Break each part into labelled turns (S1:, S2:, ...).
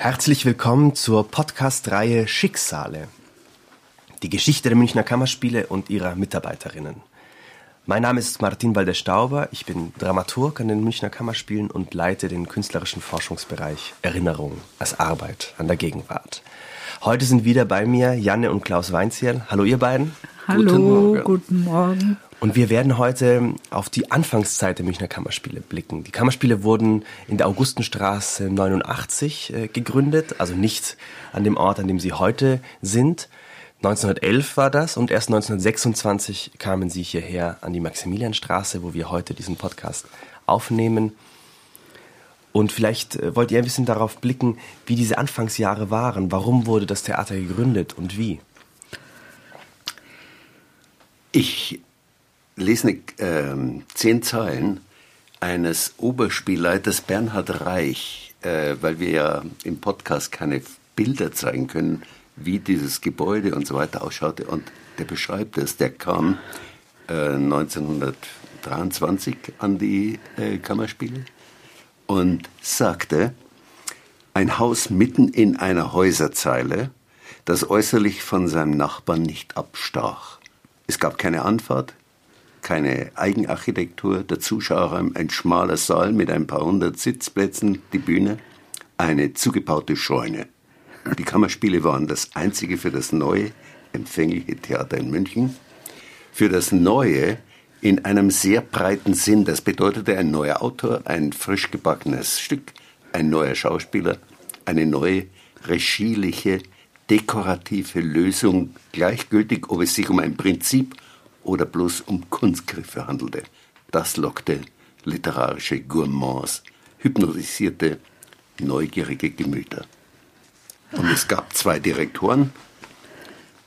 S1: Herzlich willkommen zur Podcast-Reihe Schicksale. Die Geschichte der Münchner Kammerspiele und ihrer Mitarbeiterinnen. Mein Name ist Martin Walder-Stauber, ich bin Dramaturg an den Münchner Kammerspielen und leite den künstlerischen Forschungsbereich Erinnerung als Arbeit an der Gegenwart. Heute sind wieder bei mir Janne und Klaus Weinzierl. Hallo ihr beiden.
S2: Hallo, guten Morgen. Guten Morgen.
S1: Und wir werden heute auf die Anfangszeit der Münchner Kammerspiele blicken. Die Kammerspiele wurden in der Augustenstraße 89 äh, gegründet, also nicht an dem Ort, an dem sie heute sind. 1911 war das und erst 1926 kamen sie hierher an die Maximilianstraße, wo wir heute diesen Podcast aufnehmen. Und vielleicht äh, wollt ihr ein bisschen darauf blicken, wie diese Anfangsjahre waren. Warum wurde das Theater gegründet und wie?
S3: Ich lese äh, zehn Zeilen eines Oberspielleiters Bernhard Reich, äh, weil wir ja im Podcast keine Bilder zeigen können, wie dieses Gebäude und so weiter ausschaute. Und der beschreibt es, der kam äh, 1923 an die äh, Kammerspiele und sagte, ein Haus mitten in einer Häuserzeile, das äußerlich von seinem Nachbarn nicht abstach. Es gab keine Anfahrt, keine Eigenarchitektur, der Zuschauerraum ein schmaler Saal mit ein paar hundert Sitzplätzen, die Bühne, eine zugebaute Scheune. Die Kammerspiele waren das einzige für das neue, empfängliche Theater in München. Für das Neue in einem sehr breiten Sinn. Das bedeutete ein neuer Autor, ein frisch gebackenes Stück, ein neuer Schauspieler, eine neue regieliche, dekorative Lösung, gleichgültig, ob es sich um ein Prinzip oder bloß um Kunstgriffe handelte. Das lockte literarische Gourmands, hypnotisierte neugierige Gemüter. Und es gab zwei Direktoren.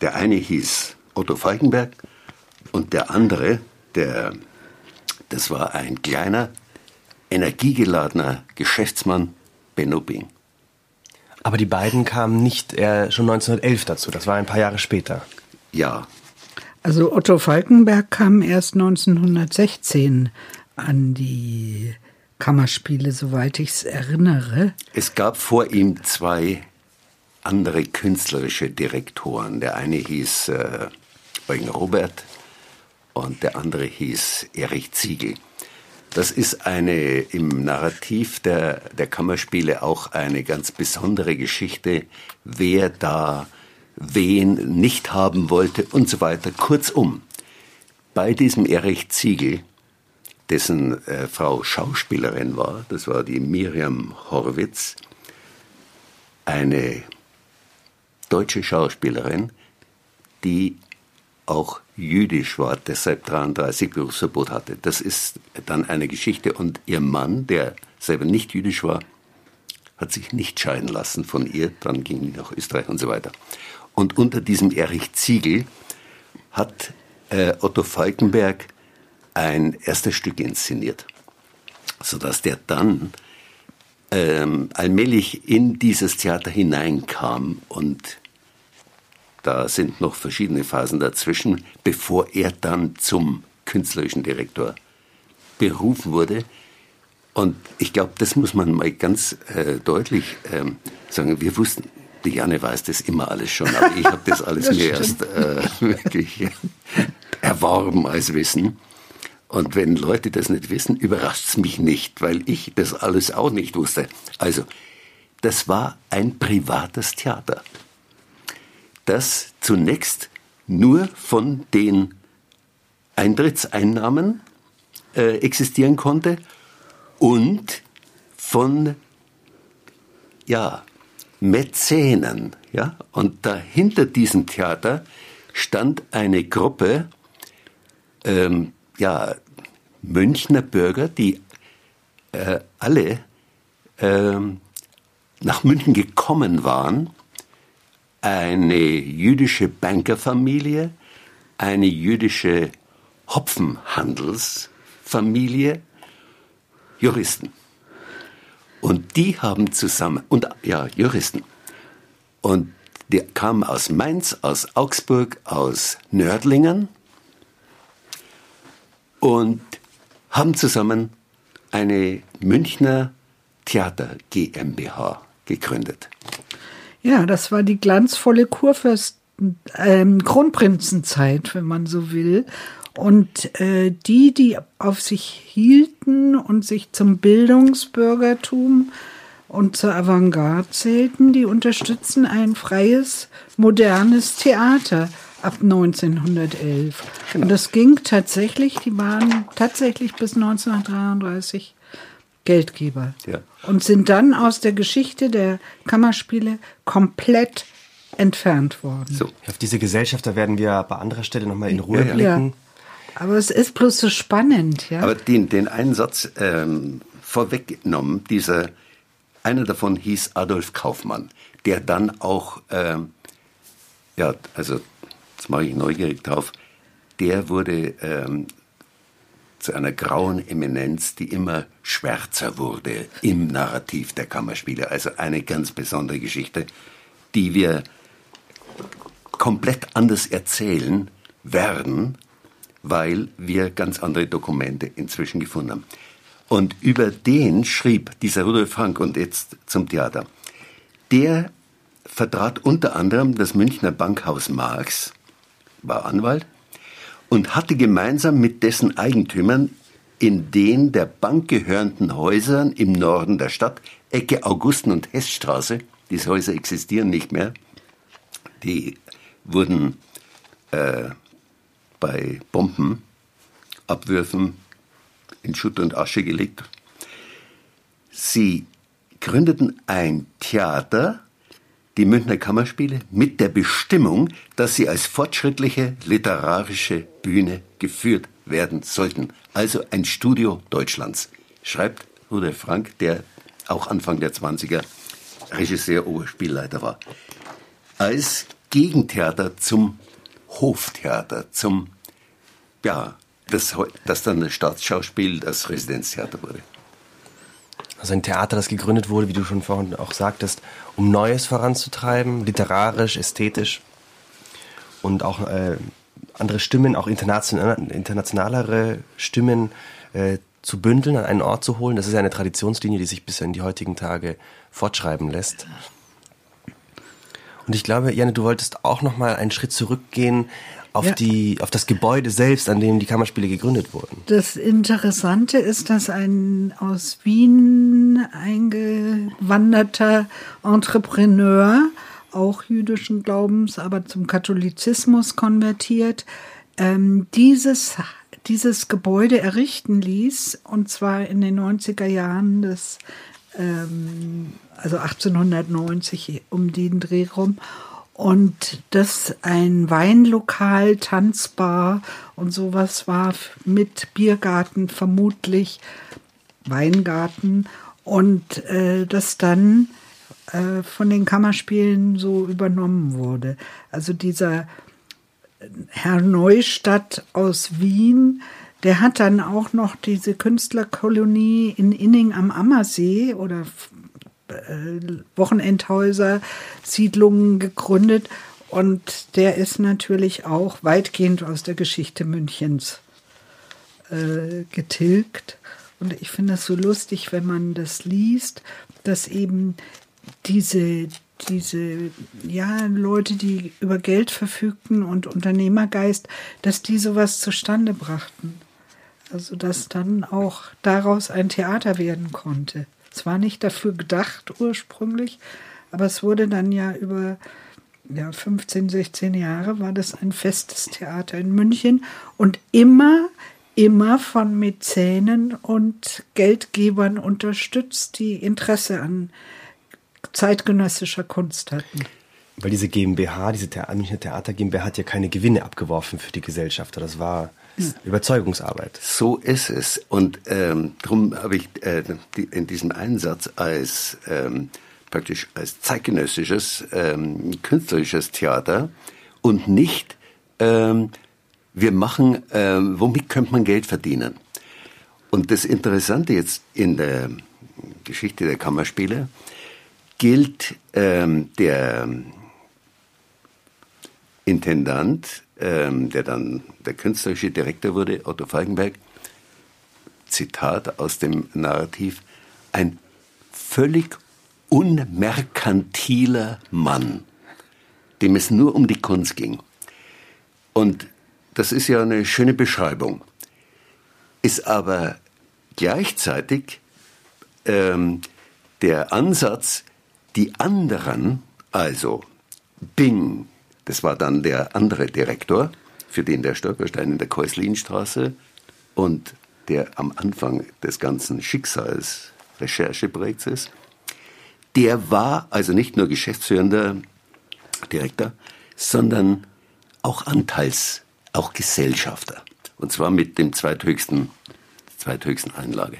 S3: Der eine hieß Otto Falkenberg und der andere, der, das war ein kleiner, energiegeladener Geschäftsmann, Benno Bing.
S1: Aber die beiden kamen nicht äh, schon 1911 dazu, das war ein paar Jahre später.
S3: Ja.
S2: Also Otto Falkenberg kam erst 1916 an die Kammerspiele, soweit ich es erinnere.
S3: Es gab vor ihm zwei andere künstlerische Direktoren. Der eine hieß äh, Eugen Robert und der andere hieß Erich Ziegel. Das ist eine im Narrativ der, der Kammerspiele auch eine ganz besondere Geschichte, wer da wen nicht haben wollte und so weiter. Kurzum, bei diesem Erich Ziegel, dessen äh, Frau Schauspielerin war, das war die Miriam Horwitz, eine deutsche Schauspielerin, die auch jüdisch war, deshalb 33 Berufsverbot hatte. Das ist dann eine Geschichte. Und ihr Mann, der selber nicht jüdisch war, hat sich nicht scheiden lassen von ihr. Dann ging die nach Österreich und so weiter. Und unter diesem Erich Ziegel hat äh, Otto Falkenberg ein erstes Stück inszeniert, sodass der dann ähm, allmählich in dieses Theater hineinkam und da sind noch verschiedene Phasen dazwischen, bevor er dann zum künstlerischen Direktor berufen wurde. Und ich glaube, das muss man mal ganz äh, deutlich ähm, sagen. Wir wussten, die Janne weiß das immer alles schon, aber ich habe das alles das mir erst äh, wirklich erworben als Wissen. Und wenn Leute das nicht wissen, überrascht es mich nicht, weil ich das alles auch nicht wusste. Also, das war ein privates Theater das zunächst nur von den Eintrittseinnahmen äh, existieren konnte und von ja, Mäzenen. Ja? Und dahinter diesem Theater stand eine Gruppe ähm, ja, Münchner Bürger, die äh, alle ähm, nach München gekommen waren eine jüdische Bankerfamilie, eine jüdische Hopfenhandelsfamilie, Juristen. Und die haben zusammen, und ja, Juristen. Und die kamen aus Mainz, aus Augsburg, aus Nördlingen und haben zusammen eine Münchner Theater GmbH gegründet.
S2: Ja, das war die glanzvolle Kurfürsten, ähm, Kronprinzenzeit, wenn man so will. Und äh, die, die auf sich hielten und sich zum Bildungsbürgertum und zur Avantgarde zählten, die unterstützen ein freies, modernes Theater ab 1911. Genau. Und das ging tatsächlich, die waren tatsächlich bis 1933 Geldgeber. Ja. Und sind dann aus der Geschichte der Kammerspiele komplett entfernt worden.
S1: So. Auf diese Gesellschafter werden wir bei anderer Stelle nochmal in Ruhe ja, blicken. Ja.
S2: Aber es ist bloß so spannend, ja.
S3: Aber den, den einen Satz ähm, vorweggenommen, dieser, einer davon hieß Adolf Kaufmann, der dann auch, ähm, ja, also, jetzt mache ich neugierig drauf, der wurde ähm, zu einer grauen Eminenz, die immer schwärzer wurde im Narrativ der Kammerspiele. Also eine ganz besondere Geschichte, die wir komplett anders erzählen werden, weil wir ganz andere Dokumente inzwischen gefunden haben. Und über den schrieb dieser Rudolf Frank und jetzt zum Theater. Der vertrat unter anderem das Münchner Bankhaus Marx, war Anwalt und hatte gemeinsam mit dessen Eigentümern in den der Bank gehörenden Häusern im Norden der Stadt, Ecke Augusten- und Hessstraße, diese Häuser existieren nicht mehr, die wurden äh, bei Bombenabwürfen in Schutt und Asche gelegt. Sie gründeten ein Theater, die Münchner Kammerspiele, mit der Bestimmung, dass sie als fortschrittliche literarische Bühne geführt werden sollten. Also ein Studio Deutschlands, schreibt Rudolf Frank, der auch Anfang der 20er Regisseur, Oberspielleiter war. Als Gegentheater zum Hoftheater, zum, ja, das, das dann das Staatsschauspiel, das Residenztheater wurde.
S1: Also ein Theater, das gegründet wurde, wie du schon vorhin auch sagtest, um Neues voranzutreiben, literarisch, ästhetisch und auch äh, andere Stimmen, auch international, internationalere Stimmen äh, zu bündeln, an einen Ort zu holen. Das ist eine Traditionslinie, die sich bis in die heutigen Tage fortschreiben lässt. Und ich glaube, Janne, du wolltest auch noch mal einen Schritt zurückgehen auf ja. die auf das Gebäude selbst, an dem die Kammerspiele gegründet wurden.
S2: Das Interessante ist, dass ein aus Wien eingewanderter Entrepreneur auch jüdischen Glaubens, aber zum Katholizismus konvertiert, ähm, dieses dieses Gebäude errichten ließ, und zwar in den 90er Jahren des ähm, also 1890 um den Dreh rum. Und das ein Weinlokal, Tanzbar und sowas war mit Biergarten vermutlich, Weingarten und äh, das dann äh, von den Kammerspielen so übernommen wurde. Also dieser Herr Neustadt aus Wien, der hat dann auch noch diese Künstlerkolonie in Inning am Ammersee oder äh, Wochenendhäuser, Siedlungen gegründet. Und der ist natürlich auch weitgehend aus der Geschichte Münchens äh, getilgt. Und ich finde es so lustig, wenn man das liest, dass eben diese, diese ja, Leute, die über Geld verfügten und Unternehmergeist, dass die sowas zustande brachten. Also dass dann auch daraus ein Theater werden konnte. Es war nicht dafür gedacht ursprünglich, aber es wurde dann ja über ja, 15, 16 Jahre war das ein festes Theater in München und immer, immer von Mäzenen und Geldgebern unterstützt, die Interesse an zeitgenössischer Kunst hatten.
S1: Weil diese GmbH, diese Münchner Theater GmbH hat ja keine Gewinne abgeworfen für die Gesellschafter. Das war Überzeugungsarbeit.
S3: So ist es. Und ähm, darum habe ich äh, die, in diesem Einsatz als ähm, praktisch als zeitgenössisches ähm, künstlerisches Theater und nicht ähm, wir machen, ähm, womit könnte man Geld verdienen? Und das Interessante jetzt in der Geschichte der Kammerspiele gilt ähm, der Intendant ähm, der dann der künstlerische Direktor wurde, Otto Falkenberg, Zitat aus dem Narrativ, ein völlig unmerkantiler Mann, dem es nur um die Kunst ging. Und das ist ja eine schöne Beschreibung. Ist aber gleichzeitig ähm, der Ansatz, die anderen, also Bing, das war dann der andere Direktor, für den der Stolperstein in der Keuslinstraße und der am Anfang des ganzen Schicksals Rechercheprojekts ist, der war also nicht nur geschäftsführender Direktor, sondern auch Anteils, auch Gesellschafter. Und zwar mit dem zweithöchsten, zweithöchsten Einlage.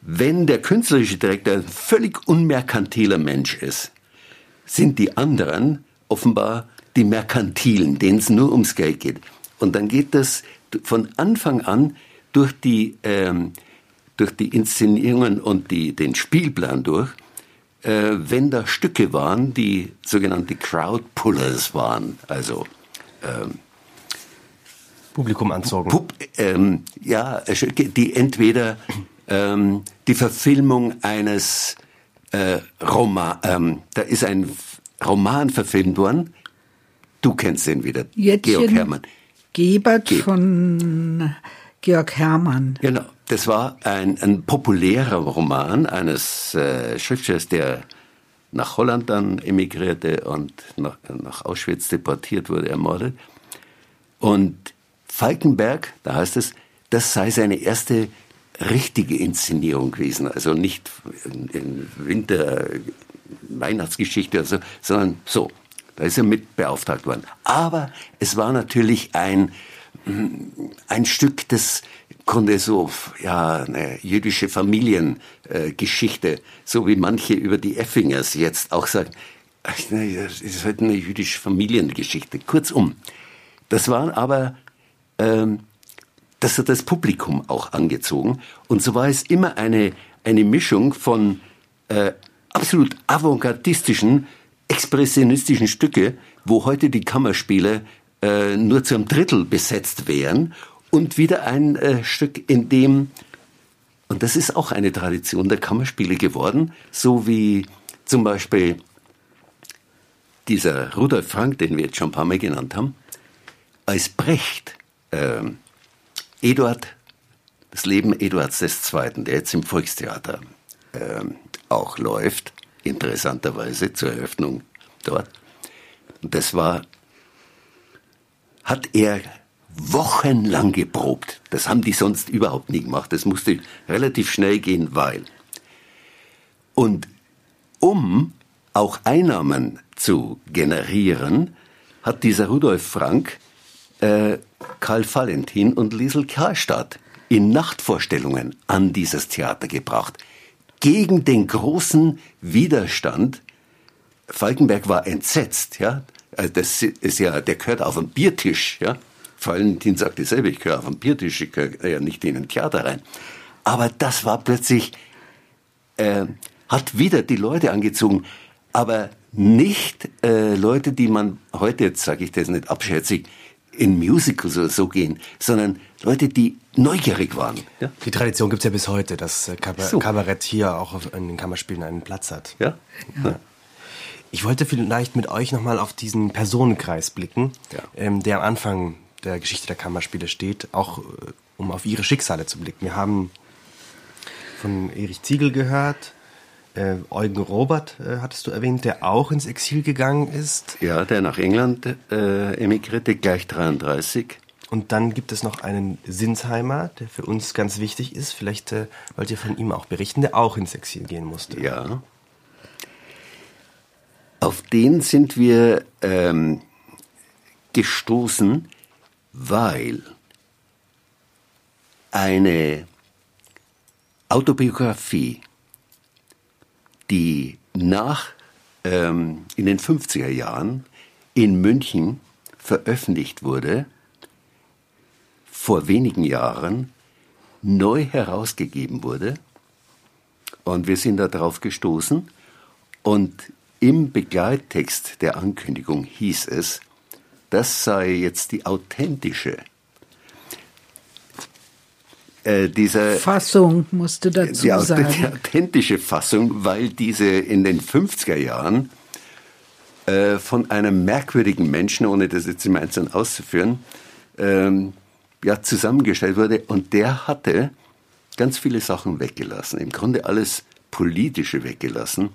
S3: Wenn der künstlerische Direktor ein völlig unmerkantiler Mensch ist, sind die anderen offenbar die Merkantilen, denen es nur ums Geld geht. Und dann geht das von Anfang an durch die, ähm, durch die Inszenierungen und die, den Spielplan durch, äh, wenn da Stücke waren, die sogenannte Crowdpullers waren, also ähm,
S1: Publikum anzogen.
S3: Pub, ähm, ja, die entweder ähm, die Verfilmung eines äh, Roman, ähm, da ist ein Roman verfilmt worden. Du kennst den wieder,
S2: Jettchen Georg Hermann. Gebert Ge von Georg Hermann.
S3: Genau, das war ein, ein populärer Roman eines äh, Schriftstellers, der nach Holland dann emigrierte und nach, nach Auschwitz deportiert wurde, ermordet. Und Falkenberg, da heißt es, das sei seine erste richtige Inszenierung gewesen. Also nicht in Winter, Weihnachtsgeschichte oder so, sondern so. Da ist er mit beauftragt worden. Aber es war natürlich ein, ein Stück, das konnte so, ja, eine jüdische Familiengeschichte, so wie manche über die Effingers jetzt auch sagen, das ist halt eine jüdische Familiengeschichte. Kurzum, das war aber ähm, das hat das Publikum auch angezogen. Und so war es immer eine, eine Mischung von äh, absolut avantgardistischen, expressionistischen Stücke, wo heute die Kammerspiele äh, nur zum Drittel besetzt wären und wieder ein äh, Stück, in dem, und das ist auch eine Tradition der Kammerspiele geworden, so wie zum Beispiel dieser Rudolf Frank, den wir jetzt schon ein paar Mal genannt haben, als Brecht äh, Eduard, das Leben Eduards II., der jetzt im Volkstheater äh, auch läuft, interessanterweise zur Eröffnung dort. Und das war, hat er wochenlang geprobt. Das haben die sonst überhaupt nie gemacht. Das musste relativ schnell gehen, weil. Und um auch Einnahmen zu generieren, hat dieser Rudolf Frank äh, Karl Valentin und Liesel Karlstadt in Nachtvorstellungen an dieses Theater gebracht. Gegen den großen Widerstand. Falkenberg war entsetzt, ja. Also das ist ja, der gehört auf den Biertisch, ja. Valentin sagt dasselbe, ich gehöre auf den Biertisch, ich gehöre ja nicht in ein Theater rein. Aber das war plötzlich, äh, hat wieder die Leute angezogen, aber nicht äh, Leute, die man heute, jetzt sage ich das nicht abschätzig, in Musicals oder so gehen, sondern Leute, die neugierig waren.
S1: Ja? Die Tradition gibt es ja bis heute, dass äh, Kabar so. Kabarett hier auch in den Kammerspielen einen Platz hat.
S3: Ja. ja.
S1: Ich wollte vielleicht mit euch nochmal auf diesen Personenkreis blicken, ja. ähm, der am Anfang der Geschichte der Kammerspiele steht, auch äh, um auf ihre Schicksale zu blicken. Wir haben von Erich Ziegel gehört, äh, Eugen Robert äh, hattest du erwähnt, der auch ins Exil gegangen ist.
S3: Ja, der nach England äh, emigrierte, gleich 33.
S1: Und dann gibt es noch einen Sinsheimer, der für uns ganz wichtig ist. Vielleicht äh, wollt ihr von ihm auch berichten, der auch ins Exil gehen musste.
S3: Ja. Auf den sind wir ähm, gestoßen, weil eine Autobiografie die nach ähm, in den 50er Jahren in München veröffentlicht wurde, vor wenigen Jahren neu herausgegeben wurde. Und wir sind darauf gestoßen. Und im Begleittext der Ankündigung hieß es, das sei jetzt die authentische äh, dieser
S2: Fassung musste dazu
S3: die,
S2: sagen.
S3: Die authentische Fassung, weil diese in den 50er Jahren äh, von einem merkwürdigen Menschen, ohne das jetzt im Einzelnen auszuführen, ähm, ja, zusammengestellt wurde. Und der hatte ganz viele Sachen weggelassen. Im Grunde alles Politische weggelassen.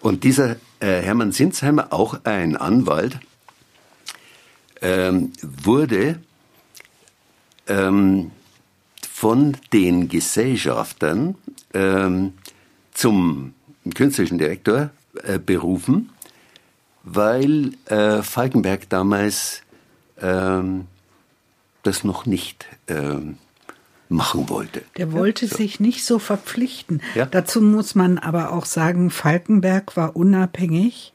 S3: Und dieser äh, Hermann Sinsheimer, auch ein Anwalt, ähm, wurde ähm, von den Gesellschaftern ähm, zum künstlerischen Direktor äh, berufen, weil äh, Falkenberg damals ähm, das noch nicht ähm, machen wollte.
S2: Der wollte ja, so. sich nicht so verpflichten.
S3: Ja.
S2: Dazu muss man aber auch sagen, Falkenberg war unabhängig.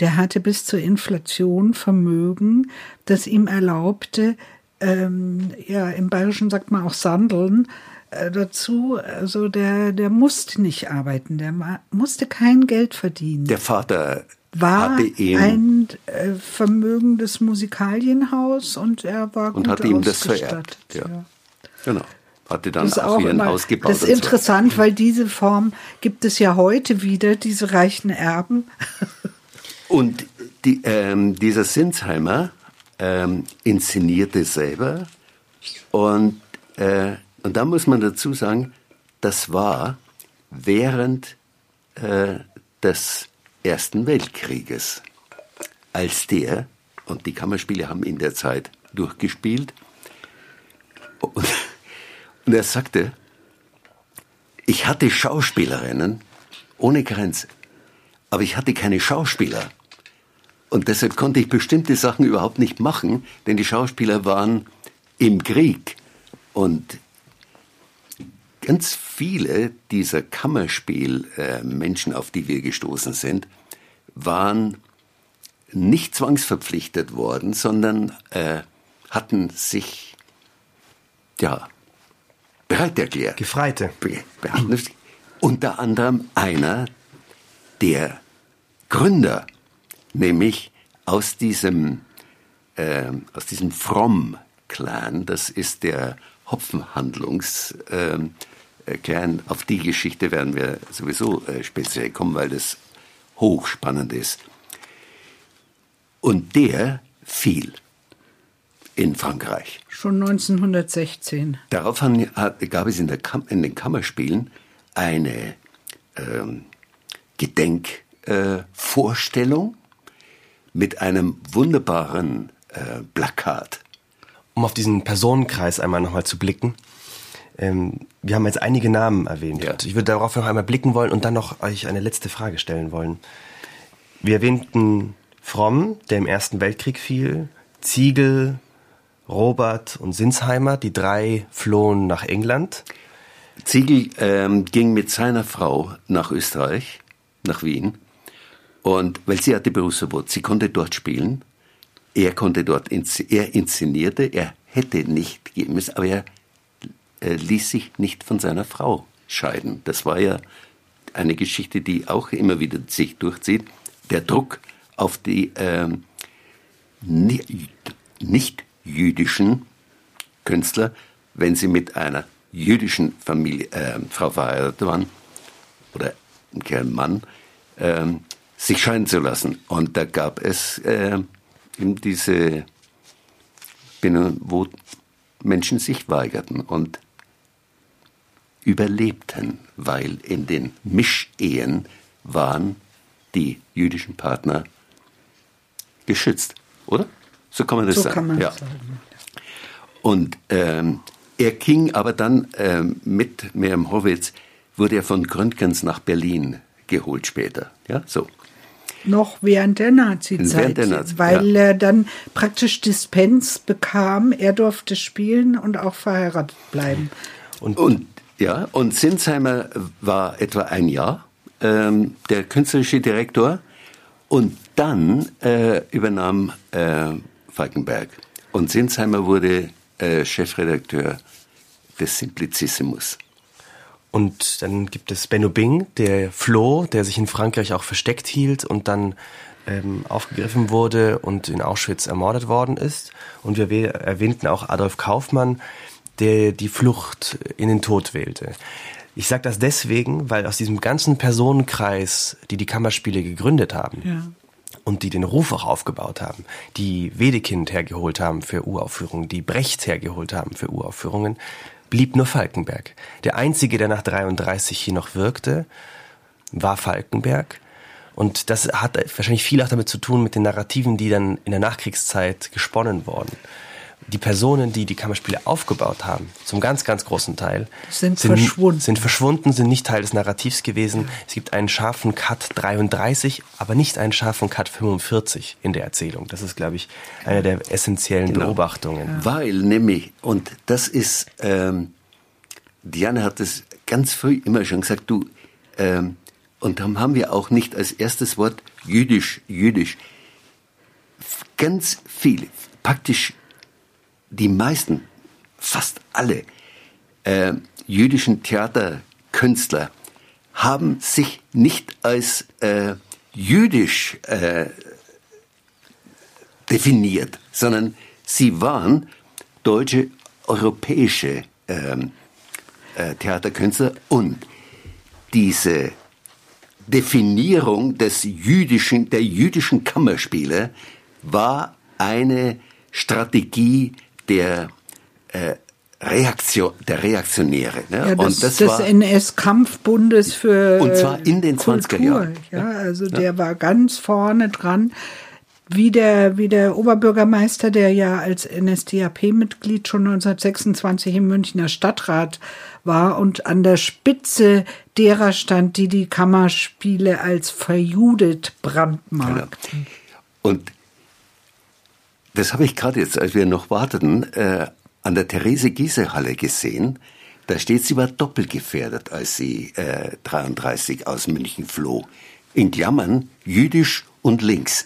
S2: Der hatte bis zur Inflation Vermögen, das ihm erlaubte, ähm, ja, im Bayerischen sagt man auch sandeln, äh, dazu, also der, der musste nicht arbeiten, der musste kein Geld verdienen.
S3: Der Vater
S2: war ein äh, vermögendes Musikalienhaus und er war
S3: und
S2: gut
S3: hatte ihm das vererbt. Ja. Genau. Hatte dann
S2: das
S3: auch,
S2: auch
S3: ein
S2: immer,
S3: Haus gebaut.
S2: Das ist interessant,
S3: so.
S2: weil diese Form gibt es ja heute wieder, diese reichen Erben.
S3: Und die, ähm, dieser Sinsheimer ähm, inszenierte selber und, äh, und da muss man dazu sagen, das war während äh, des Ersten Weltkrieges, als der, und die Kammerspiele haben in der Zeit durchgespielt, und, und er sagte, ich hatte Schauspielerinnen ohne Grenze, aber ich hatte keine Schauspieler. Und deshalb konnte ich bestimmte Sachen überhaupt nicht machen, denn die Schauspieler waren im Krieg. Und ganz viele dieser Kammerspielmenschen, auf die wir gestoßen sind, waren nicht zwangsverpflichtet worden, sondern äh, hatten sich ja bereit erklärt.
S1: Gefreite.
S3: Be unter anderem einer der Gründer, nämlich aus diesem äh, aus diesem Fromm-Clan. Das ist der Hopfenhandlungs-Clan. Äh, Auf die Geschichte werden wir sowieso äh, speziell kommen, weil das hochspannend ist. Und der fiel in Frankreich.
S2: Schon 1916.
S3: Daraufhin gab es in, in den Kammerspielen eine ähm, Gedenkvorstellung äh, mit einem wunderbaren äh, Plakat.
S1: Um auf diesen Personenkreis einmal nochmal zu blicken. Ähm, wir haben jetzt einige Namen erwähnt.
S3: Ja.
S1: Ich würde darauf noch einmal blicken wollen und dann noch euch eine letzte Frage stellen wollen. Wir erwähnten Fromm, der im Ersten Weltkrieg fiel, Ziegel, Robert und Sinsheimer, die drei flohen nach England.
S3: Ziegel ähm, ging mit seiner Frau nach Österreich, nach Wien, und weil sie hatte Berufsverbot, sie konnte dort spielen, er konnte dort, er inszenierte, er hätte nicht gehen müssen, aber er äh, ließ sich nicht von seiner Frau scheiden. Das war ja eine Geschichte, die auch immer wieder sich durchzieht. Der Druck auf die ähm, nicht jüdischen Künstler, wenn sie mit einer jüdischen Familie, äh, Frau verheiratet waren, oder ein Mann, äh, sich scheiden zu lassen. Und da gab es äh, eben diese, wo Menschen sich weigerten und überlebten, weil in den Mischehen waren die jüdischen Partner geschützt, oder? So kann man das
S2: so
S3: sagen.
S2: Kann man
S3: ja.
S2: sagen.
S3: Und ähm, er ging aber dann ähm, mit Miriam Horwitz, wurde er von Gründgens nach Berlin geholt später. Ja, so.
S2: Noch während der Nazi-Zeit,
S3: Während der Nazi-
S2: weil
S3: ja.
S2: er dann praktisch Dispens bekam. Er durfte spielen und auch verheiratet bleiben.
S3: Und, und ja, und Sinsheimer war etwa ein Jahr ähm, der künstlerische Direktor und dann äh, übernahm äh, Falkenberg und Sinsheimer wurde äh, Chefredakteur des Simplicissimus.
S1: Und dann gibt es Benno Bing, der floh, der sich in Frankreich auch versteckt hielt und dann ähm, aufgegriffen wurde und in Auschwitz ermordet worden ist. Und wir erwähnten auch Adolf Kaufmann, der die Flucht in den Tod wählte. Ich sage das deswegen, weil aus diesem ganzen Personenkreis, die die Kammerspiele gegründet haben, ja. und die den Ruf auch aufgebaut haben, die Wedekind hergeholt haben für Uraufführungen, die Brecht hergeholt haben für Uraufführungen, blieb nur Falkenberg. Der einzige, der nach 33 hier noch wirkte, war Falkenberg. Und das hat wahrscheinlich viel auch damit zu tun mit den Narrativen, die dann in der Nachkriegszeit gesponnen wurden. Die Personen, die die Kammerspiele aufgebaut haben, zum ganz, ganz großen Teil,
S2: sind, sind verschwunden.
S1: Sind verschwunden, sind nicht Teil des Narrativs gewesen. Ja. Es gibt einen scharfen Cut 33, aber nicht einen scharfen Cut 45 in der Erzählung. Das ist, glaube ich, eine der essentiellen genau. Beobachtungen.
S3: Ja. Weil nämlich, und das ist, ähm, Diane hat es ganz früh immer schon gesagt, du, ähm, und dann haben wir auch nicht als erstes Wort jüdisch, jüdisch. Ganz viele, praktisch die meisten, fast alle äh, jüdischen Theaterkünstler haben sich nicht als äh, jüdisch äh, definiert, sondern sie waren deutsche, europäische ähm, äh, Theaterkünstler. Und diese Definierung des jüdischen, der jüdischen Kammerspiele war eine Strategie der äh, Reaktion, der Reaktionäre.
S2: Ne? Ja, das, und das des NS-Kampfbundes für
S3: Und zwar in den
S2: Kultur,
S3: 20er Jahren.
S2: Ja, also ja. der war ganz vorne dran. Wie der, wie der Oberbürgermeister, der ja als NSDAP-Mitglied schon 1926 im Münchner Stadtrat war und an der Spitze derer stand, die die Kammerspiele als verjudet brandmarkten. Genau.
S3: Und das habe ich gerade jetzt, als wir noch warteten, äh, an der Therese Giese Halle gesehen. Da steht, sie war doppelt gefährdet, als sie äh, 33 aus München floh. In Klammern jüdisch und links.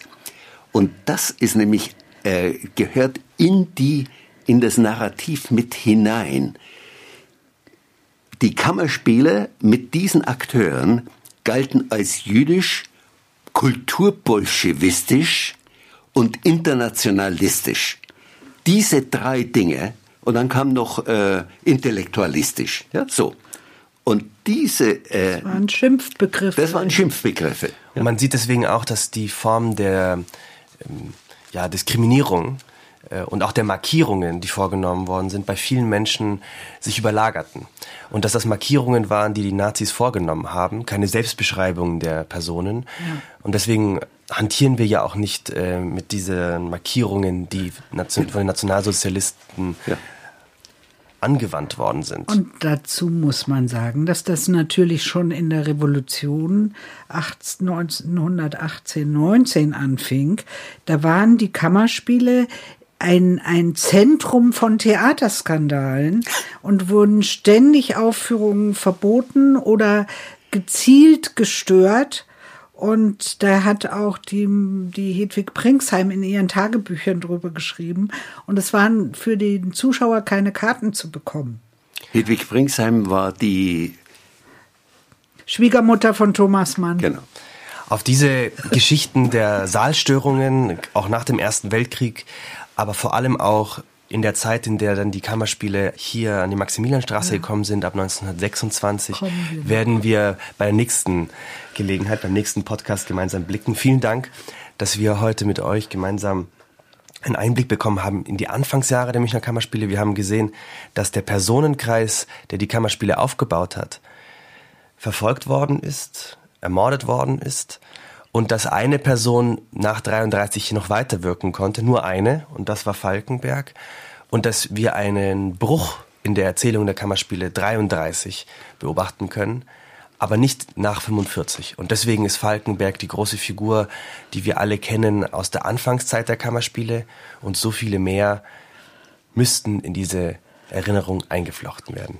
S3: Und das ist nämlich äh, gehört in die in das Narrativ mit hinein. Die Kammerspiele mit diesen Akteuren galten als jüdisch, kulturbolschewistisch und internationalistisch. Diese drei Dinge und dann kam noch äh, intellektualistisch, ja, so. Und diese
S2: äh, das waren Schimpfbegriffe.
S3: Das waren Schimpfbegriffe.
S1: Und man sieht deswegen auch, dass die Form der ähm, ja, Diskriminierung äh, und auch der Markierungen, die vorgenommen worden sind, bei vielen Menschen sich überlagerten. Und dass das Markierungen waren, die die Nazis vorgenommen haben, keine Selbstbeschreibungen der Personen. Ja. Und deswegen hantieren wir ja auch nicht äh, mit diesen Markierungen, die von den Nationalsozialisten ja. angewandt worden sind.
S2: Und dazu muss man sagen, dass das natürlich schon in der Revolution 1918, 19 anfing. Da waren die Kammerspiele ein, ein Zentrum von Theaterskandalen und wurden ständig Aufführungen verboten oder gezielt gestört. Und da hat auch die, die Hedwig Pringsheim in ihren Tagebüchern drüber geschrieben. Und es waren für den Zuschauer keine Karten zu bekommen.
S3: Hedwig Pringsheim war die
S2: Schwiegermutter von Thomas Mann.
S3: Genau.
S1: Auf diese Geschichten der Saalstörungen, auch nach dem Ersten Weltkrieg, aber vor allem auch in der Zeit, in der dann die Kammerspiele hier an die Maximilianstraße ja. gekommen sind, ab 1926, wir werden wir bei der nächsten Gelegenheit, beim nächsten Podcast gemeinsam blicken. Vielen Dank, dass wir heute mit euch gemeinsam einen Einblick bekommen haben in die Anfangsjahre der Münchner Kammerspiele. Wir haben gesehen, dass der Personenkreis, der die Kammerspiele aufgebaut hat, verfolgt worden ist, ermordet worden ist und dass eine Person nach 33 noch weiter wirken konnte, nur eine, und das war Falkenberg, und dass wir einen Bruch in der Erzählung der Kammerspiele 33 beobachten können, aber nicht nach 45. Und deswegen ist Falkenberg die große Figur, die wir alle kennen aus der Anfangszeit der Kammerspiele, und so viele mehr müssten in diese Erinnerung eingeflochten werden.